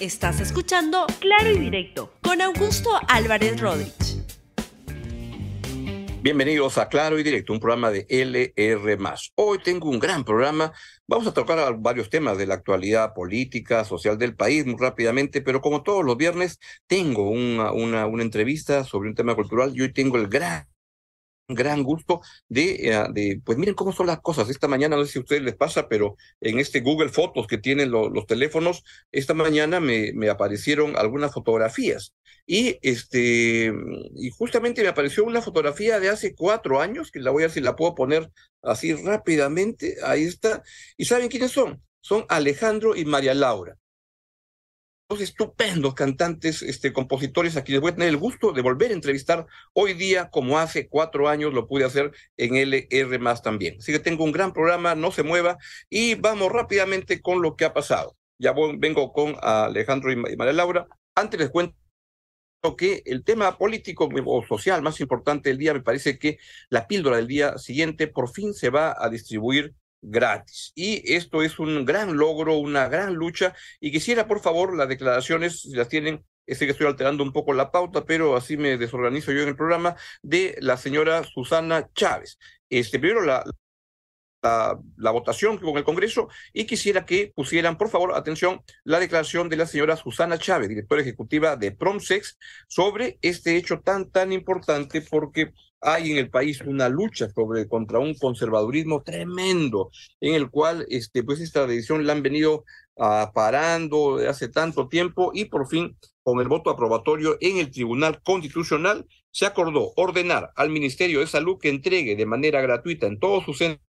Estás escuchando Claro y Directo con Augusto Álvarez Rodríguez. Bienvenidos a Claro y Directo, un programa de LR. Hoy tengo un gran programa. Vamos a tocar varios temas de la actualidad política, social del país muy rápidamente, pero como todos los viernes, tengo una, una, una entrevista sobre un tema cultural y hoy tengo el gran gran gusto de, eh, de, pues miren cómo son las cosas. Esta mañana, no sé si a ustedes les pasa, pero en este Google Fotos que tienen los teléfonos, esta mañana me, me aparecieron algunas fotografías. Y este, y justamente me apareció una fotografía de hace cuatro años, que la voy a ver si la puedo poner así rápidamente. Ahí está. ¿Y saben quiénes son? Son Alejandro y María Laura estupendos cantantes, este, compositores a quienes voy a tener el gusto de volver a entrevistar hoy día, como hace cuatro años lo pude hacer en LR más también. Así que tengo un gran programa, no se mueva, y vamos rápidamente con lo que ha pasado. Ya vengo con Alejandro y María Laura. Antes les cuento que el tema político o social más importante del día, me parece que la píldora del día siguiente por fin se va a distribuir gratis. Y esto es un gran logro, una gran lucha. Y quisiera, por favor, las declaraciones, si las tienen, sé que estoy alterando un poco la pauta, pero así me desorganizo yo en el programa, de la señora Susana Chávez. Este, primero la, la, la, votación con el Congreso y quisiera que pusieran, por favor, atención, la declaración de la señora Susana Chávez, directora ejecutiva de Promsex, sobre este hecho tan, tan importante porque hay en el país una lucha sobre, contra un conservadurismo tremendo, en el cual este, pues esta decisión la han venido uh, parando hace tanto tiempo y por fin, con el voto aprobatorio en el Tribunal Constitucional, se acordó ordenar al Ministerio de Salud que entregue de manera gratuita en todos sus centros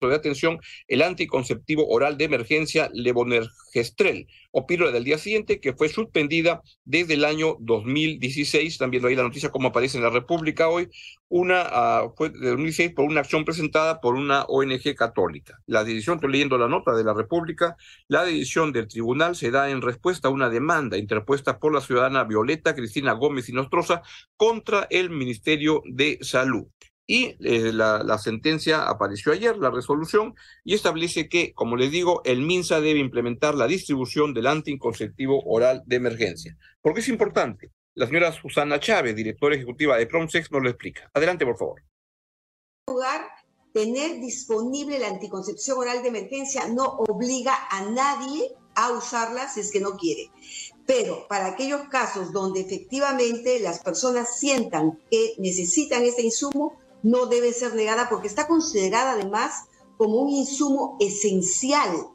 de atención el anticonceptivo oral de emergencia Levonorgestrel o píldora del día siguiente que fue suspendida desde el año 2016. También ahí la noticia como aparece en la República hoy. Una uh, fue de 2016 por una acción presentada por una ONG católica. La decisión, estoy leyendo la nota de la República, la decisión del tribunal se da en respuesta a una demanda interpuesta por la ciudadana Violeta Cristina Gómez y Nostroza contra el Ministerio de Salud. Y eh, la, sentencia apareció ayer, la resolución, y establece que, como les digo, el MINSA debe implementar la distribución del anticonceptivo oral de emergencia. ¿Por qué es importante? La señora Susana Chávez, directora ejecutiva de Promsex, nos lo explica. Adelante, por favor. Lugar, tener disponible la anticoncepción oral de emergencia no obliga a nadie a usarla si es que no quiere. Pero para aquellos casos donde efectivamente las personas sientan que necesitan este insumo, no debe ser negada porque está considerada además como un insumo esencial,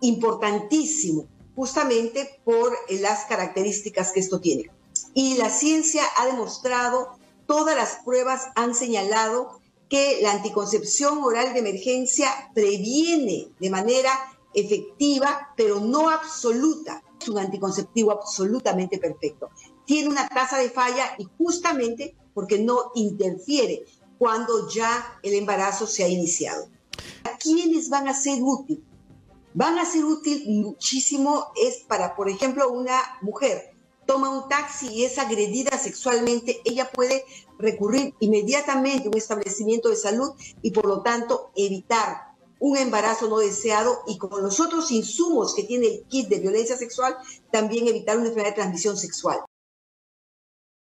importantísimo, justamente por las características que esto tiene. Y la ciencia ha demostrado, todas las pruebas han señalado que la anticoncepción oral de emergencia previene de manera efectiva, pero no absoluta. Es un anticonceptivo absolutamente perfecto. Tiene una tasa de falla y justamente porque no interfiere cuando ya el embarazo se ha iniciado. ¿A quiénes van a ser útil? Van a ser útil muchísimo es para, por ejemplo, una mujer toma un taxi y es agredida sexualmente, ella puede recurrir inmediatamente a un establecimiento de salud y por lo tanto evitar un embarazo no deseado y con los otros insumos que tiene el kit de violencia sexual, también evitar una enfermedad de transmisión sexual.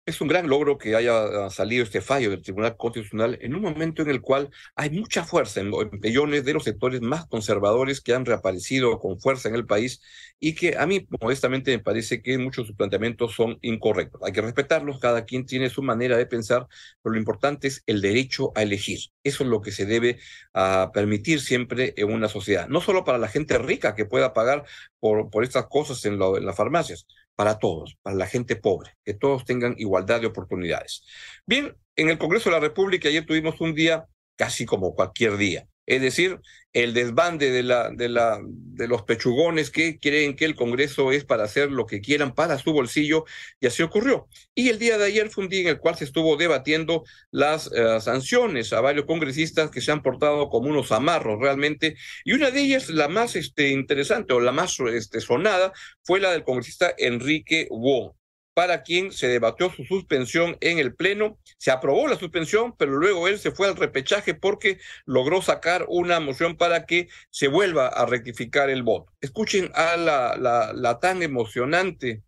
Es un gran logro que haya ah, salido este fallo del Tribunal Constitucional en un momento en el cual hay mucha fuerza en millones de los sectores más conservadores que han reaparecido con fuerza en el país y que a mí modestamente me parece que muchos de sus planteamientos son incorrectos. Hay que respetarlos, cada quien tiene su manera de pensar, pero lo importante es el derecho a elegir. Eso es lo que se debe uh, permitir siempre en una sociedad, no solo para la gente rica que pueda pagar por, por estas cosas en, en las farmacias, para todos, para la gente pobre, que todos tengan igualdad de oportunidades. Bien, en el Congreso de la República ayer tuvimos un día casi como cualquier día. Es decir, el desbande de, la, de, la, de los pechugones que creen que el Congreso es para hacer lo que quieran para su bolsillo, y así ocurrió. Y el día de ayer fue un día en el cual se estuvo debatiendo las uh, sanciones a varios congresistas que se han portado como unos amarros realmente, y una de ellas, la más este, interesante o la más este, sonada, fue la del congresista Enrique Wong para quien se debatió su suspensión en el Pleno. Se aprobó la suspensión, pero luego él se fue al repechaje porque logró sacar una moción para que se vuelva a rectificar el voto. Escuchen a la, tan emocionante,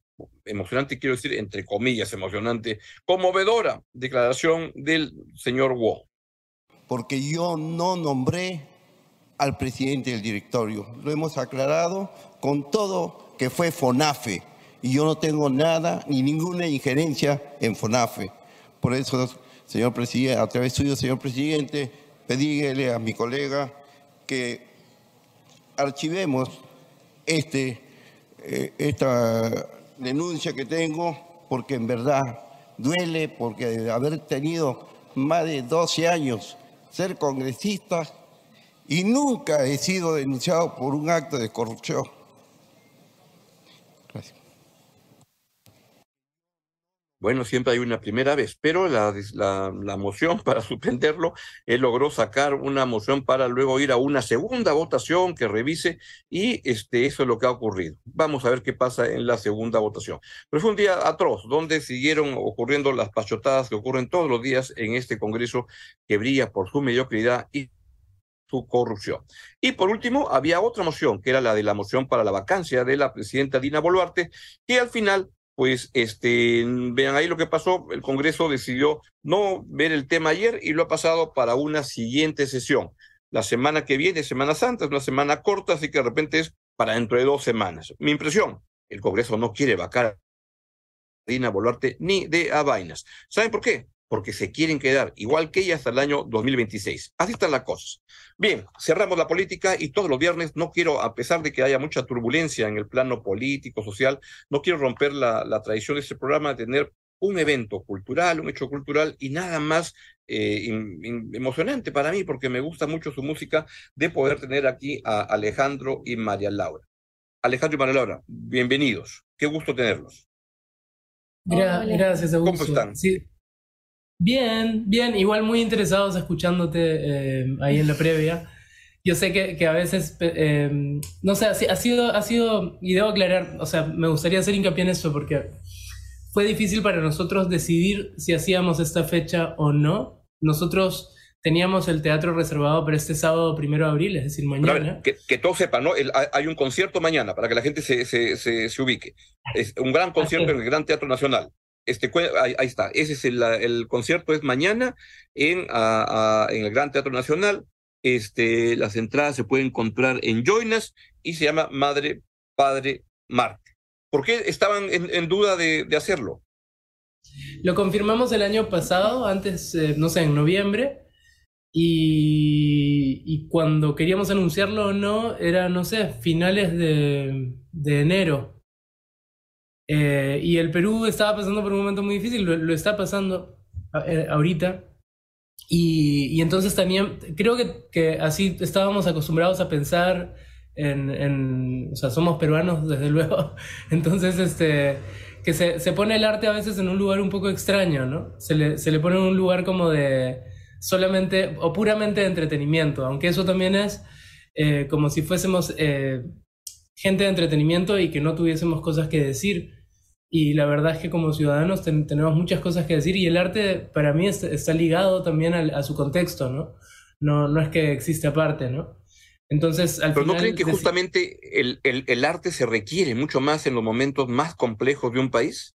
emocionante quiero decir entre comillas emocionante, conmovedora declaración del señor Wong. Porque yo no nombré al presidente del directorio. Lo hemos aclarado con todo que fue FONAFE y yo no tengo nada ni ninguna injerencia en FONAFE. Por eso, señor presidente, a través suyo, señor presidente, pedíle a mi colega que archivemos este, eh, esta denuncia que tengo porque en verdad duele, porque de haber tenido más de 12 años ser congresista y nunca he sido denunciado por un acto de corrupción. Bueno, siempre hay una primera vez, pero la, la, moción para suspenderlo, logró sacar una moción para luego ir a una segunda votación que revise y este, eso es lo que ha ocurrido. Vamos a ver qué pasa en la segunda votación. Pero fue un día atroz, donde siguieron ocurriendo las pachotadas que ocurren todos los días en este Congreso que brilla por su mediocridad y su corrupción. Y por último, había otra moción, que era la de la moción para la vacancia de la presidenta Dina Boluarte, que al final pues este, vean ahí lo que pasó, el Congreso decidió no ver el tema ayer y lo ha pasado para una siguiente sesión. La semana que viene, Semana Santa, es una semana corta, así que de repente es para dentro de dos semanas. Mi impresión, el Congreso no quiere vacar a Dina Boluarte ni de a vainas. ¿Saben por qué? Porque se quieren quedar igual que ella hasta el año 2026. Así están las cosas. Bien, cerramos la política y todos los viernes no quiero, a pesar de que haya mucha turbulencia en el plano político, social, no quiero romper la, la tradición de este programa de tener un evento cultural, un hecho cultural y nada más eh, emocionante para mí, porque me gusta mucho su música, de poder tener aquí a Alejandro y María Laura. Alejandro y María Laura, bienvenidos. Qué gusto tenerlos. gracias, Augusto. ¿Cómo están? Sí, Bien, bien, igual muy interesados escuchándote eh, ahí en la previa. Yo sé que, que a veces, eh, no sé, ha sido, ha sido, y debo aclarar, o sea, me gustaría hacer hincapié en esto porque fue difícil para nosotros decidir si hacíamos esta fecha o no. Nosotros teníamos el teatro reservado para este sábado primero de abril, es decir, mañana. que, que todos sepan, ¿no? El, hay un concierto mañana para que la gente se, se, se, se ubique. Es un gran concierto en el Gran Teatro Nacional. Este, ahí, está, ese es el, concierto, es mañana en, el Gran Teatro Nacional. Este, las entradas se pueden comprar en Joinas y se llama Madre, Padre, Marte. ¿Por qué estaban en, duda de, hacerlo? Lo confirmamos el año pasado, antes, eh, no sé, en noviembre, y, cuando queríamos anunciarlo o no, era, no sé, finales de enero. Eh, y el Perú estaba pasando por un momento muy difícil, lo, lo está pasando eh, ahorita. Y, y, entonces también creo que, que, así estábamos acostumbrados a pensar en, en, o sea, somos peruanos desde luego, entonces este, que se, se, pone el arte a veces en un lugar un poco extraño, ¿no? Se le, se le pone en un lugar como de solamente o puramente de entretenimiento, aunque eso también es eh, como si fuésemos eh, gente de entretenimiento y que no tuviésemos cosas que decir. Y la verdad es que como ciudadanos ten, tenemos muchas cosas que decir y el arte para mí está, está ligado también a, a, su contexto, ¿no? ¿no? No es que existe aparte, ¿no? Entonces, al Pero final, ¿no creen que justamente el, el, el, arte se requiere mucho más en los momentos más complejos de un país?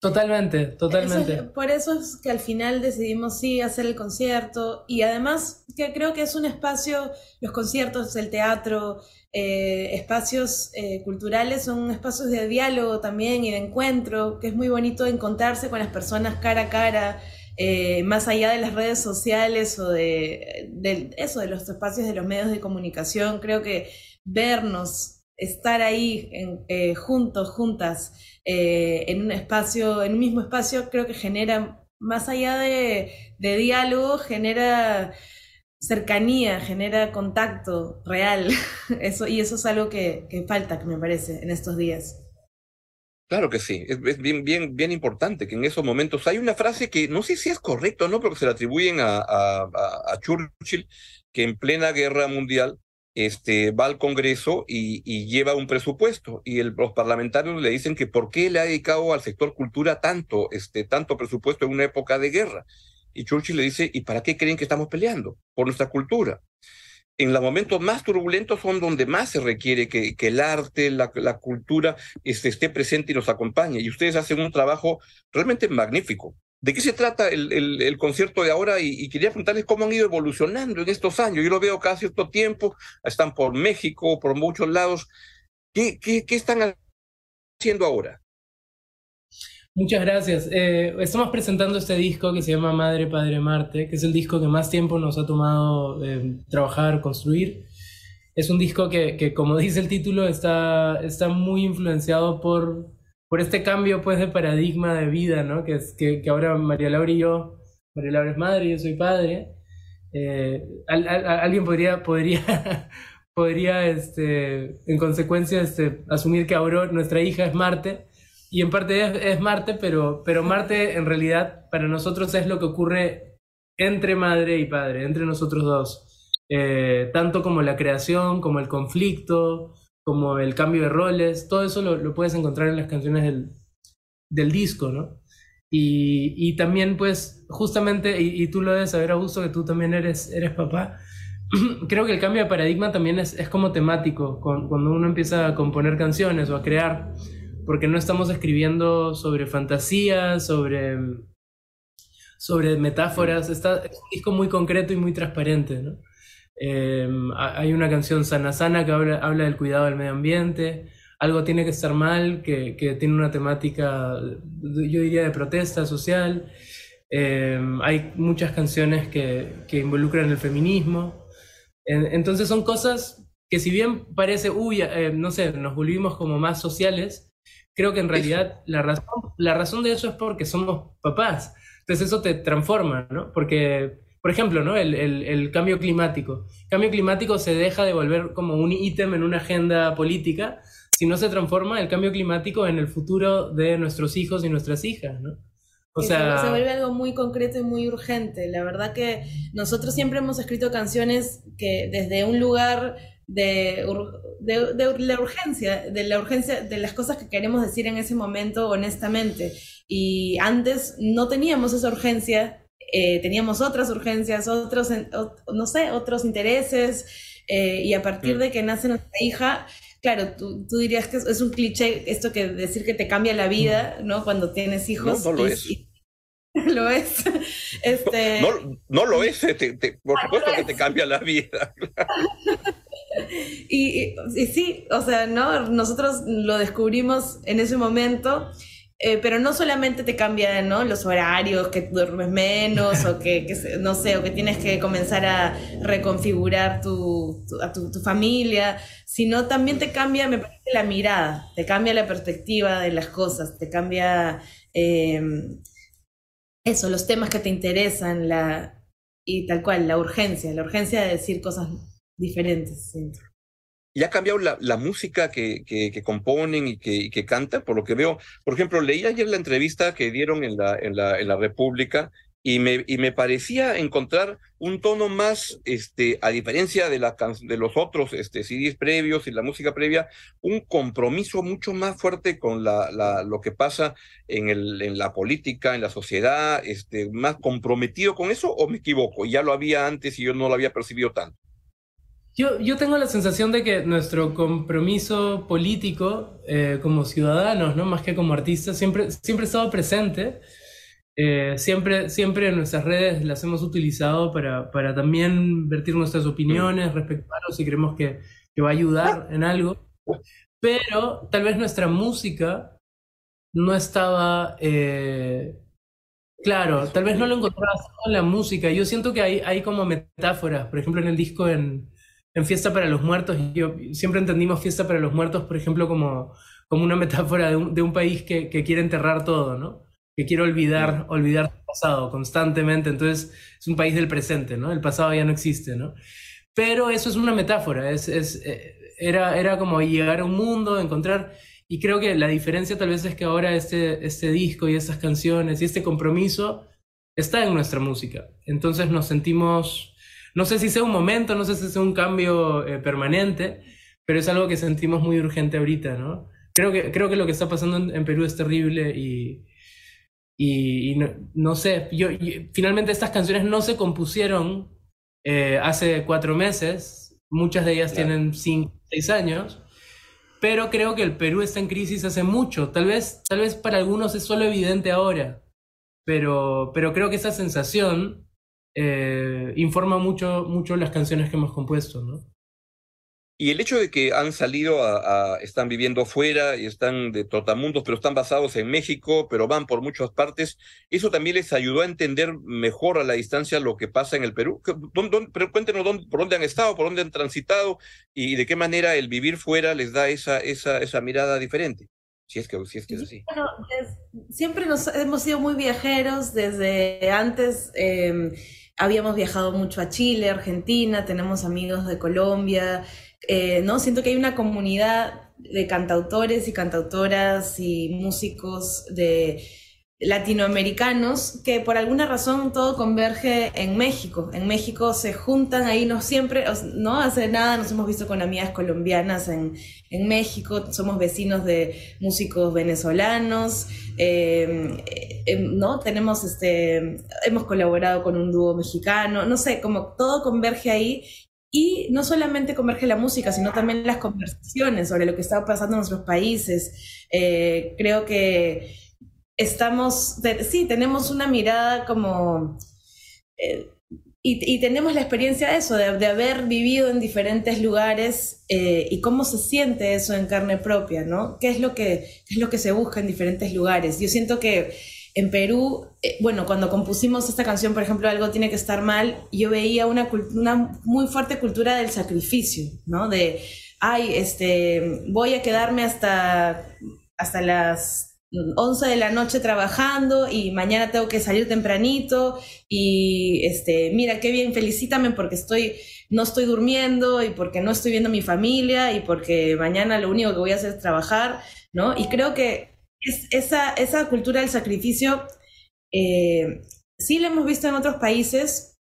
Totalmente, totalmente. Por eso es que al final decidimos sí hacer el concierto y además que creo que es un espacio, los conciertos, el teatro, eh, espacios eh, culturales son espacios de diálogo también y de encuentro, que es muy bonito encontrarse con las personas cara a cara, eh, más allá de las redes sociales o de, de, eso, de los espacios de los medios de comunicación. Creo que vernos, estar ahí en, eh, juntos, juntas, eh, en un espacio, en un mismo espacio, creo que genera, más allá de, de diálogo, genera cercanía, genera contacto real. Eso, y eso es algo que, que, falta, que me parece, en estos días. Claro que sí, es, bien, bien, importante que en esos momentos hay una frase que no sé si es correcta o no, pero que se la atribuyen a, a Churchill, que en plena guerra mundial este, va al Congreso y, lleva un presupuesto y los parlamentarios le dicen que por qué le ha dedicado al sector cultura tanto, este, tanto presupuesto en una época de guerra. Y Churchill le dice, ¿y para qué creen que estamos peleando? Por nuestra cultura. En los momentos más turbulentos son donde más se requiere que, el arte, la, cultura este, esté presente y nos acompañe. Y ustedes hacen un trabajo realmente magnífico. ¿De qué se trata el, el, concierto de ahora? Y, quería preguntarles cómo han ido evolucionando en estos años. Yo lo veo cada cierto tiempo, están por México, por muchos lados. ¿Qué, qué, qué están haciendo ahora? Muchas gracias. Eh, estamos presentando este disco que se llama Madre, Padre, Marte, que es el disco que más tiempo nos ha tomado eh, trabajar, construir. Es un disco que, que, como dice el título, está, está muy influenciado por por este cambio pues de paradigma de vida, ¿no? Que, es, que, ahora María Laura y yo, María Laura es madre, yo soy padre, eh, alguien podría, podría, podría este, en consecuencia, este, asumir que ahora nuestra hija es Marte, y en parte es, es, Marte, pero, pero Marte en realidad para nosotros es lo que ocurre entre madre y padre, entre nosotros dos, eh, tanto como la creación, como el conflicto, como el cambio de roles, todo eso lo, puedes encontrar en las canciones del, del disco, ¿no? Y, y, también, pues, justamente, y, tú lo debes saber, Augusto, que tú también eres, eres papá, creo que el cambio de paradigma también es, es como temático, cuando uno empieza a componer canciones o a crear, porque no estamos escribiendo sobre fantasías, sobre, sobre metáforas, está, es un disco muy concreto y muy transparente, ¿no? Em, hay una canción Sana Sana que habla, habla, del cuidado del medio ambiente. Algo tiene que estar mal, que, que tiene una temática, yo diría, de protesta social. Em, hay muchas canciones que, que, involucran el feminismo. entonces son cosas que si bien parece, uy, eh, no sé, nos volvimos como más sociales, creo que en realidad la razón, la razón de eso es porque somos papás. Entonces eso te transforma, ¿no? Porque por ejemplo, ¿no? El, el, cambio climático. El cambio climático se deja de volver como un ítem en una agenda política si no se transforma el cambio climático en el futuro de nuestros hijos y nuestras hijas, ¿no? O sea... Se vuelve algo muy concreto y muy urgente. La verdad que nosotros siempre hemos escrito canciones que desde un lugar de, de, de, la urgencia, de la urgencia de las cosas que queremos decir en ese momento honestamente. Y antes no teníamos esa urgencia eh, teníamos otras urgencias, otros, no sé, otros intereses, eh, y a partir mm. de que nace nuestra hija, claro, tú, tú, dirías que es, un cliché esto que decir que te cambia la vida, mm. ¿no? Cuando tienes hijos. No, no lo es. lo es. Este... No, no, lo es, por ah, supuesto que te cambia la vida. y, y, sí, o sea, ¿no? Nosotros lo descubrimos en ese momento eh, pero no solamente te cambia ¿no? los horarios, que duermes menos o que, no sé, o que tienes que comenzar a reconfigurar tu, a tu, familia, sino también te cambia, me parece, la mirada, te cambia la perspectiva de las cosas, te cambia em, eso, los temas que te interesan, la, y tal cual, la urgencia, la urgencia de decir cosas diferentes. Y ha cambiado la, música que, componen y que, que cantan, por lo que veo. Por ejemplo, leí ayer la entrevista que dieron en la, República y me, y parecía encontrar un tono más, este, a diferencia de, los otros este, CDs previos y la música previa, un compromiso mucho más fuerte con lo que pasa en, en la política, en la sociedad, este, más comprometido con eso, o me equivoco, ya lo había antes y yo no lo había percibido tanto. Yo, yo tengo la sensación de que nuestro compromiso político eh, como ciudadanos, ¿no? más que como artistas, siempre, siempre ha estado presente. Eh, siempre, siempre en nuestras redes las hemos utilizado para, para también vertir nuestras opiniones respecto a si creemos que, que, va a ayudar en algo. Pero tal vez nuestra música no estaba... Eh, claro, tal vez no lo encontraba en la música. Yo siento que hay, hay como metáforas, por ejemplo en el disco en, en Fiesta para los Muertos, yo siempre entendimos Fiesta para los Muertos, por ejemplo, como, como una metáfora de un, país que, que, quiere enterrar todo, ¿no? Que quiere olvidar, olvidar su pasado constantemente. Entonces, es un país del presente, ¿no? El pasado ya no existe, ¿no? Pero eso es una metáfora, es, es, eh, era, era como llegar a un mundo, encontrar... Y creo que la diferencia tal vez es que ahora este, este disco y estas canciones y este compromiso está en nuestra música. Entonces nos sentimos No sé si sea un momento, no sé si sea un cambio eh, permanente, pero es algo que sentimos muy urgente ahorita, ¿no? Creo que, creo que lo que está pasando en, Perú es terrible y, y, no, sé, yo, finalmente estas canciones no se compusieron eh, hace cuatro meses, muchas de ellas tienen cinco, seis años, pero creo que el Perú está en crisis hace mucho. Tal vez, tal vez para algunos es solo evidente ahora, pero, pero creo que esa sensación eh, informa mucho, mucho las canciones que hemos compuesto, ¿no? Y el hecho de que han salido a, están viviendo fuera y están de trotamundos, pero están basados en México, pero van por muchas partes, eso también les ayudó a entender mejor a la distancia lo que pasa en el Perú. pero cuéntenos dónde, por dónde han estado, por dónde han transitado y de qué manera el vivir fuera les da esa, esa, esa mirada diferente. Si es que, si es, que es así. Bueno, siempre nos hemos sido muy viajeros desde antes. Em, habíamos viajado mucho a Chile, Argentina, tenemos amigos de Colombia, eh, ¿no? Siento que hay una comunidad de cantautores y cantautoras y músicos de latinoamericanos que por alguna razón todo converge en México. En México se juntan ahí, no siempre, no hace nada, nos hemos visto con amigas colombianas en, en México, somos vecinos de músicos venezolanos, em, em, ¿no? Tenemos este, hemos colaborado con un dúo mexicano, no sé, como todo converge ahí y no solamente converge la música, sino también las conversaciones sobre lo que está pasando en nuestros países. Eh, creo que estamos, sí, tenemos una mirada como... Eh, y, tenemos la experiencia de eso, de, haber vivido en diferentes lugares eh, y cómo se siente eso en carne propia, ¿no? ¿Qué es, lo que, es lo que se busca en diferentes lugares? Yo siento que en Perú, eh, bueno, cuando compusimos esta canción, por ejemplo, Algo tiene que estar mal, yo veía una, una muy fuerte cultura del sacrificio, ¿no? De, ay, este, voy a quedarme hasta, hasta las 11 de la noche trabajando y mañana tengo que salir tempranito y este, mira qué bien, felicítame porque estoy no estoy durmiendo y porque no estoy viendo a mi familia y porque mañana lo único que voy a hacer es trabajar, ¿no? Y creo que es, esa, esa cultura del sacrificio eh, sí la hemos visto en otros países,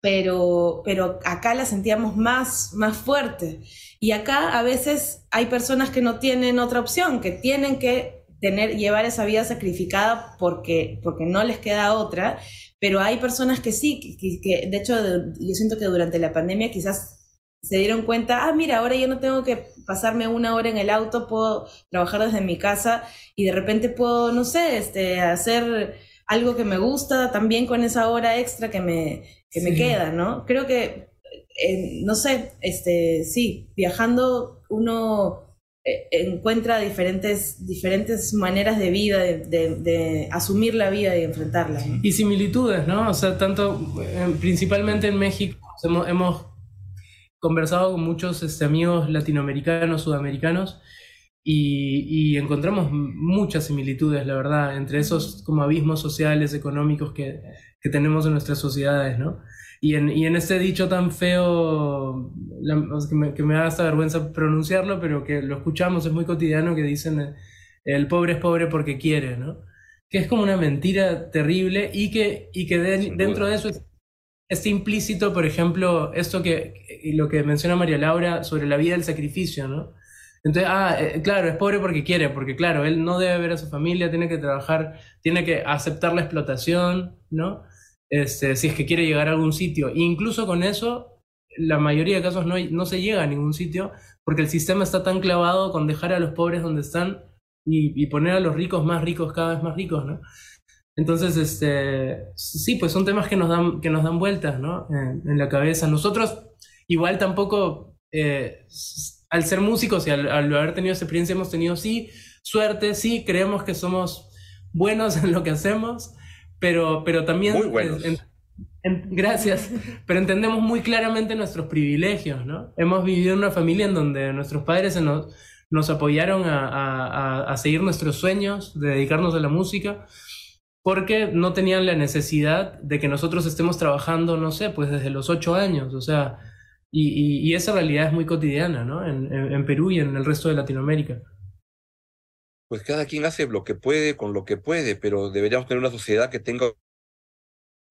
pero, pero acá la sentíamos más, más fuerte. Y acá a veces hay personas que no tienen otra opción, que tienen que tener, llevar esa vida sacrificada porque, porque no les queda otra, pero hay personas que sí, que de hecho yo siento que durante la pandemia quizás se dieron cuenta, ah, mira, ahora ya no tengo que pasarme una hora en el auto, puedo trabajar desde mi casa y de repente puedo, no sé, este, hacer algo que me gusta también con esa hora extra que me, que me queda, ¿no? Creo que, eh, no sé, este, sí, viajando uno encuentra diferentes, diferentes maneras de vida, de, de, asumir la vida y enfrentarla. Y similitudes, ¿no? O sea, tanto, eh, principalmente en México, hemos, conversado con muchos este, amigos latinoamericanos, sudamericanos, y, encontramos muchas similitudes, la verdad, entre esos como abismos sociales, económicos que, que tenemos en nuestras sociedades, ¿no? Y en, y en este dicho tan feo, que, me, que, me, da hasta vergüenza pronunciarlo, pero que lo escuchamos, es muy cotidiano, que dicen, el pobre es pobre porque quiere, ¿no? Que es como una mentira terrible y que, y que dentro de eso es está implícito, por ejemplo, esto que, lo que menciona María Laura sobre la vida del sacrificio, ¿no? Entonces, ah, eh, claro, es pobre porque quiere, porque claro, él no debe ver a su familia, tiene que trabajar, tiene que aceptar la explotación, ¿no? Este, si es que quiere llegar a algún sitio. Incluso con eso, la mayoría de casos no, no se llega a ningún sitio, porque el sistema está tan clavado con dejar a los pobres donde están y, poner a los ricos más ricos cada vez más ricos, ¿no? Entonces, este, sí, pues son temas que nos dan, que nos dan vueltas, ¿no? En, la cabeza. Nosotros, igual tampoco, eh, al ser músicos y al, haber tenido esa experiencia, hemos tenido, sí, suerte, sí, creemos que somos buenos en lo que hacemos, pero, pero también... Muy buenos. gracias, pero entendemos muy claramente nuestros privilegios, ¿no? Hemos vivido en una familia en donde nuestros padres nos, nos apoyaron a, a, a seguir nuestros sueños, de dedicarnos a la música porque no tenían la necesidad de que nosotros estemos trabajando, no sé, pues desde los ocho años, o sea, y, esa realidad es muy cotidiana, ¿no? En, Perú y en el resto de Latinoamérica. Pues cada quien hace lo que puede con lo que puede, pero deberíamos tener una sociedad que tenga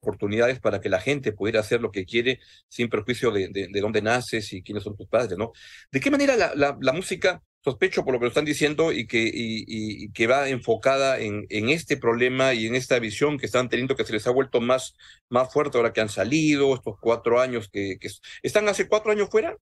oportunidades para que la gente pudiera hacer lo que quiere sin perjuicio de, de, dónde naces y quiénes son tus padres, ¿no? ¿De qué manera la, la, música, sospecho por lo que lo están diciendo, y que, y, que va enfocada en, en, este problema y en esta visión que están teniendo que se les ha vuelto más, más fuerte ahora que han salido, estos cuatro años que están hace cuatro años fuera?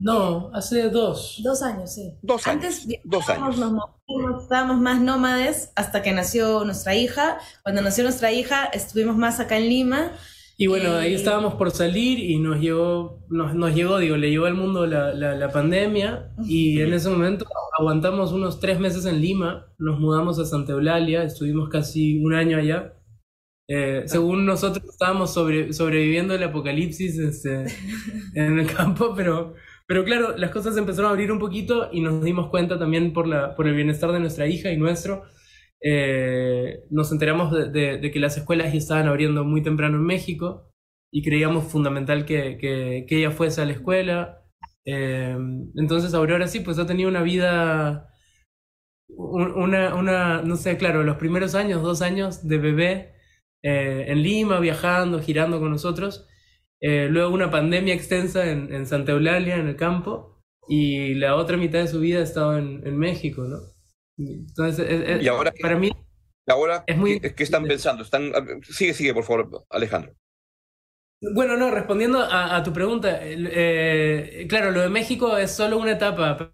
No, hace dos. Dos años, sí. Dos años. Antes dos años. Nos estábamos más nómades hasta que nació nuestra hija. Cuando nació nuestra hija, estuvimos más acá en Lima. Y bueno, ahí estábamos por salir y nos llegó, nos, nos llegó, digo, le llegó al mundo la, la, pandemia y en ese momento aguantamos unos tres meses en Lima, nos mudamos a Santa Eulalia, estuvimos casi un año allá. Eh, según nosotros estábamos sobre, sobreviviendo el apocalipsis este, en el campo, pero pero claro, las cosas empezaron a abrir un poquito y nos dimos cuenta también por, la, por el bienestar de nuestra hija y nuestro. Eh, nos enteramos de, que las escuelas ya estaban abriendo muy temprano en México y creíamos fundamental que, que, ella fuese a la escuela. Eh, entonces Aurora sí, pues ha tenido una vida, una, una, no sé, claro, los primeros años, dos años de bebé eh, en Lima, viajando, girando con nosotros. Eh, luego una pandemia extensa en, en, Santa Eulalia, en el campo, y la otra mitad de su vida ha estado en, en México, ¿no? Entonces, y ahora, para mí... Ahora, es muy... ¿qué están pensando? Están, sigue, sigue, por favor, Alejandro. Bueno, no, respondiendo a, tu pregunta, eh, claro, lo de México es solo una etapa.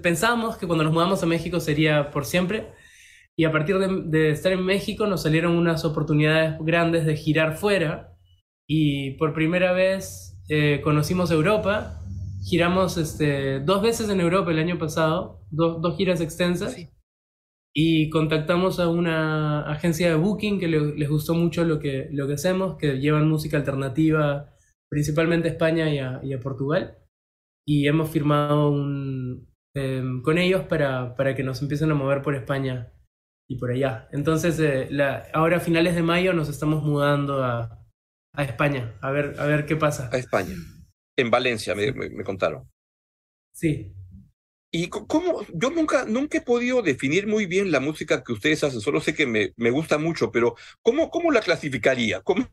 Pensamos que cuando nos mudamos a México sería por siempre, y a partir de, de estar en México nos salieron unas oportunidades grandes de girar fuera, y por primera vez eh, conocimos Europa. Giramos este, dos veces en Europa el año pasado, dos giras extensas. Y contactamos a una agencia de booking que les gustó mucho lo que, lo que hacemos, que llevan música alternativa principalmente a España y a, y a Portugal. Y hemos firmado un, em, con ellos para, para que nos empiecen a mover por España y por allá. Entonces, eh, la, ahora a finales de mayo nos estamos mudando a, a España, a ver, a ver qué pasa. A España. En Valencia, me, me, contaron. Sí. Y cómo, yo nunca, nunca he podido definir muy bien la música que ustedes hacen, solo sé que me, me gusta mucho, pero ¿cómo, cómo la clasificaría? ¿Cómo,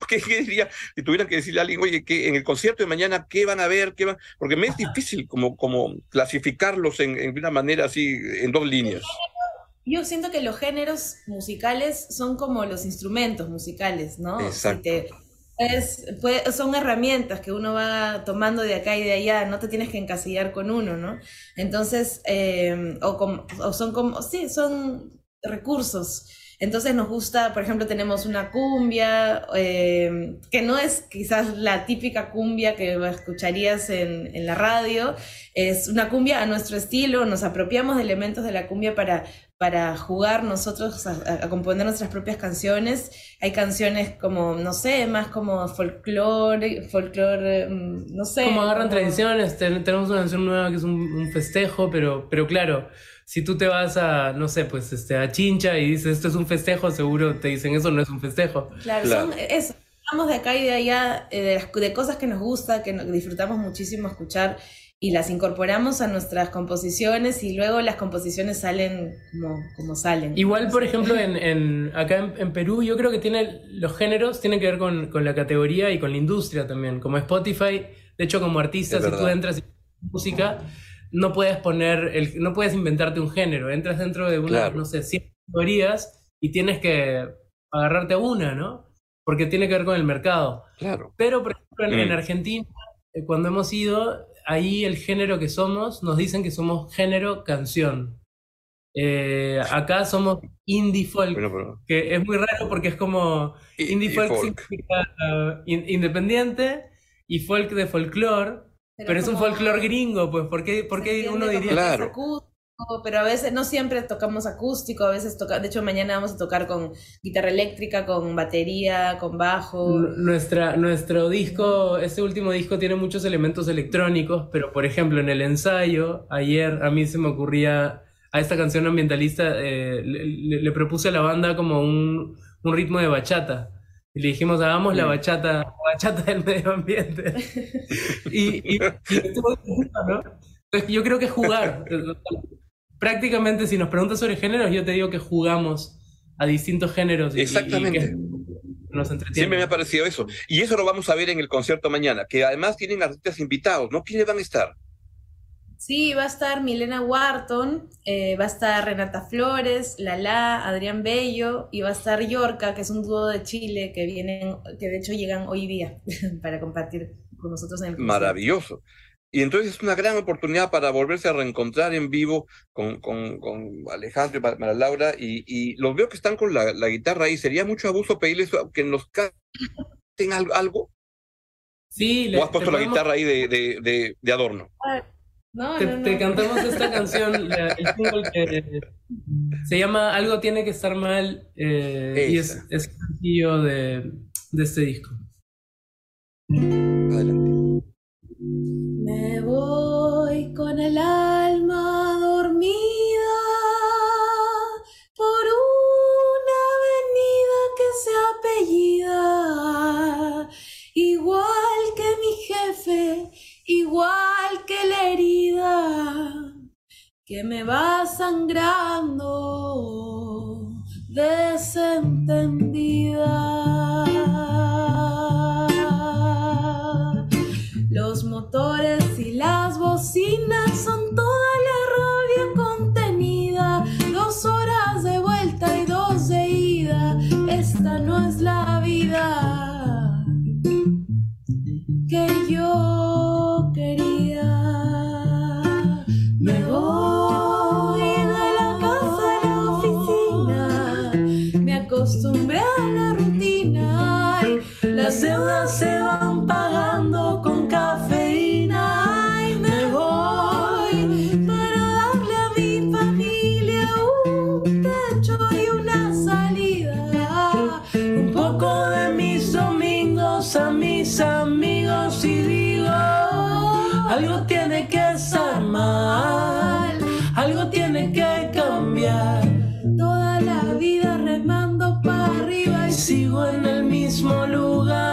¿Qué, diría si tuvieran que decirle a alguien, oye, que en el concierto de mañana, ¿qué van a ver? ¿Qué van? Porque me es difícil como, como clasificarlos en, en una manera así, en dos líneas. Yo siento que los géneros musicales son como los instrumentos musicales, ¿no? Exacto. es, son herramientas que uno va tomando de acá y de allá, no te tienes que encasillar con uno, ¿no? Entonces, eh, o, o son como, sí, son recursos. Entonces nos gusta, por ejemplo, tenemos una cumbia, eh, que no es quizás la típica cumbia que escucharías en, en, la radio, es una cumbia a nuestro estilo, nos apropiamos de elementos de la cumbia para, para jugar nosotros a, componer nuestras propias canciones. Hay canciones como, no sé, más como folclore, folclore, mm, no sé. Como agarran tradiciones, tenemos una canción nueva que es un, un festejo, pero, pero claro si tú te vas a, no sé, pues este, a Chincha y dices esto es un festejo, seguro te dicen eso no es un festejo. Claro, son eso. Hablamos de acá y de allá, eh, de, cosas que nos gusta, que disfrutamos muchísimo escuchar y las incorporamos a nuestras composiciones y luego las composiciones salen como, como salen. Igual, por ejemplo, en, en acá en, Perú yo creo que tiene, los géneros tienen que ver con, con, la categoría y con la industria también, como Spotify, de hecho como artista, si tú entras y música no puedes poner, el, no puedes inventarte un género, entras dentro de unas, no sé, 100 categorías y tienes que agarrarte a una, ¿no? Porque tiene que ver con el mercado. Claro. Pero, por ejemplo, en, mm. Argentina, eh, cuando hemos ido, ahí el género que somos, nos dicen que somos género canción. Eh, acá somos indie folk, que es muy raro porque es como indie folk, significa uh, independiente y folk de folclore, pero, es un folclore gringo, pues, ¿por qué, por qué uno diría claro. acústico? Pero a veces, no siempre tocamos acústico, a veces toca, de hecho mañana vamos a tocar con guitarra eléctrica, con batería, con bajo. Nuestra, nuestro disco, este último disco tiene muchos elementos electrónicos, pero por ejemplo en el ensayo, ayer a mí se me ocurría, a esta canción ambientalista, eh, le, propuse a la banda como un, un ritmo de bachata. Y le dijimos, hagamos la bachata, bachata del medio ambiente. y, y, ¿no? Entonces, yo creo que jugar. Prácticamente, si nos preguntas sobre géneros, yo te digo que jugamos a distintos géneros. Y, Exactamente. nos. Siempre me ha parecido eso. Y eso lo vamos a ver en el concierto mañana, que además tienen artistas invitados, ¿no? ¿Quiénes van a estar? Sí, va a estar Milena Wharton, eh, va a estar Renata Flores, Lala, Adrián Bello y va a estar Yorca, que es un dúo de Chile que vienen, que de hecho llegan hoy día para compartir con nosotros en el concierto. Maravilloso. Y entonces es una gran oportunidad para volverse a reencontrar en vivo con, con, con Alejandro y María Laura. Y, y, los veo que están con la, la, guitarra ahí. Sería mucho abuso pedirles que nos canten algo. Sí, le, ¿O has puesto la podemos... guitarra ahí de, de, de, de adorno? No, te, no, no. te, cantamos esta canción, la, el single que se llama Algo tiene que estar mal eh, y es, es sencillo de, de este disco. Adelante. Me voy con el alma dormida por una avenida que se apellida, igual que mi jefe, igual la herida que me va sangrando desentendida. Los motores lugar.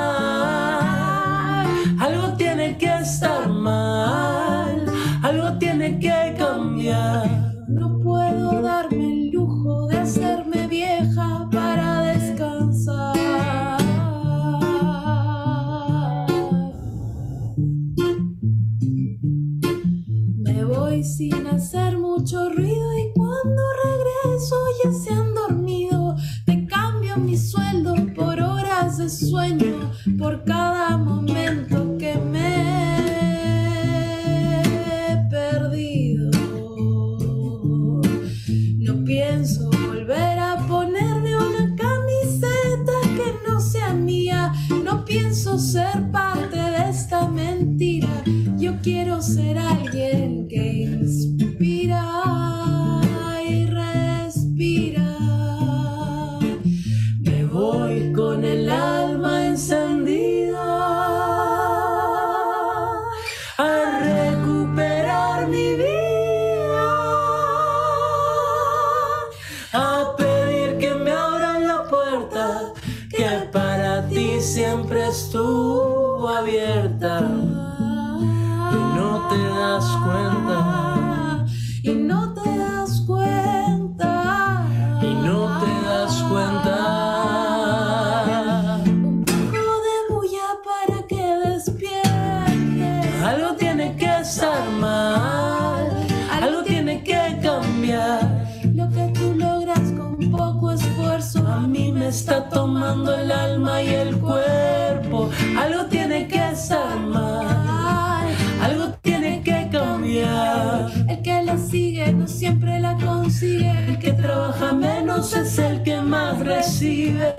Menos es el que más recibe.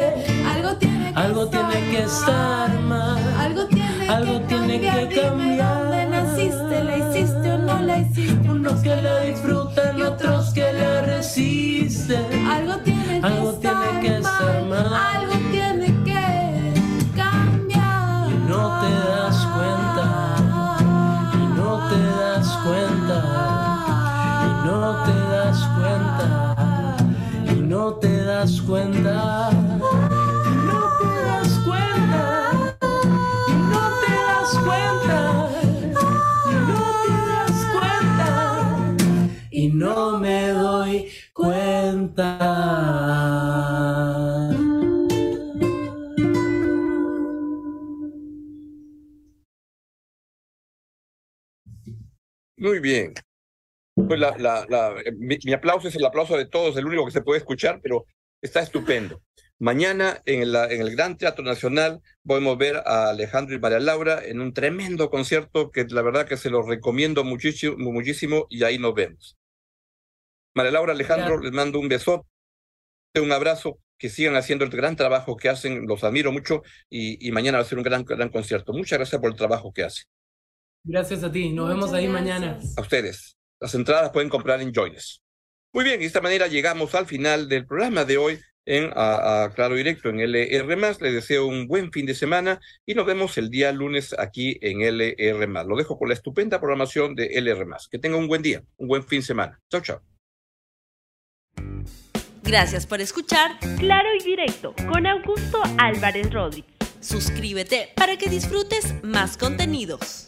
Algo tiene que, Algo estar, tiene que estar mal. Algo tiene Algo que tiene cambiar. que cambiar. ¿Dónde naciste? ¿La hiciste o no la hiciste? Unos que la disfrutan y otros que la resisten. Algo tiene que, Algo estar, tiene que estar mal. Muy bien. Pues la, la, la, mi, mi, aplauso es el aplauso de todos, el único que se puede escuchar, pero está estupendo. Mañana en, en el Gran Teatro Nacional podemos ver a Alejandro y María Laura en un tremendo concierto que la verdad que se los recomiendo muchísimo, muchísimo y ahí nos vemos. María Laura, Alejandro, les mando un besote, un abrazo, que sigan haciendo el gran trabajo que hacen, los admiro mucho y, y mañana va a ser un gran, gran concierto. Muchas gracias por el trabajo que hacen. Gracias a ti, nos Muchas vemos ahí gracias. mañana. A ustedes. Las entradas pueden comprar en Joynes. Muy bien, de esta manera llegamos al final del programa de hoy en a, a, Claro Directo en LR+. Les deseo un buen fin de semana y nos vemos el día lunes aquí en LR+. Lo dejo con la estupenda programación de LR+. Que tenga un buen día, un buen fin de semana. Chao, chao. Gracias por escuchar Claro y Directo con Augusto Álvarez Rodríguez. Suscríbete para que disfrutes más contenidos.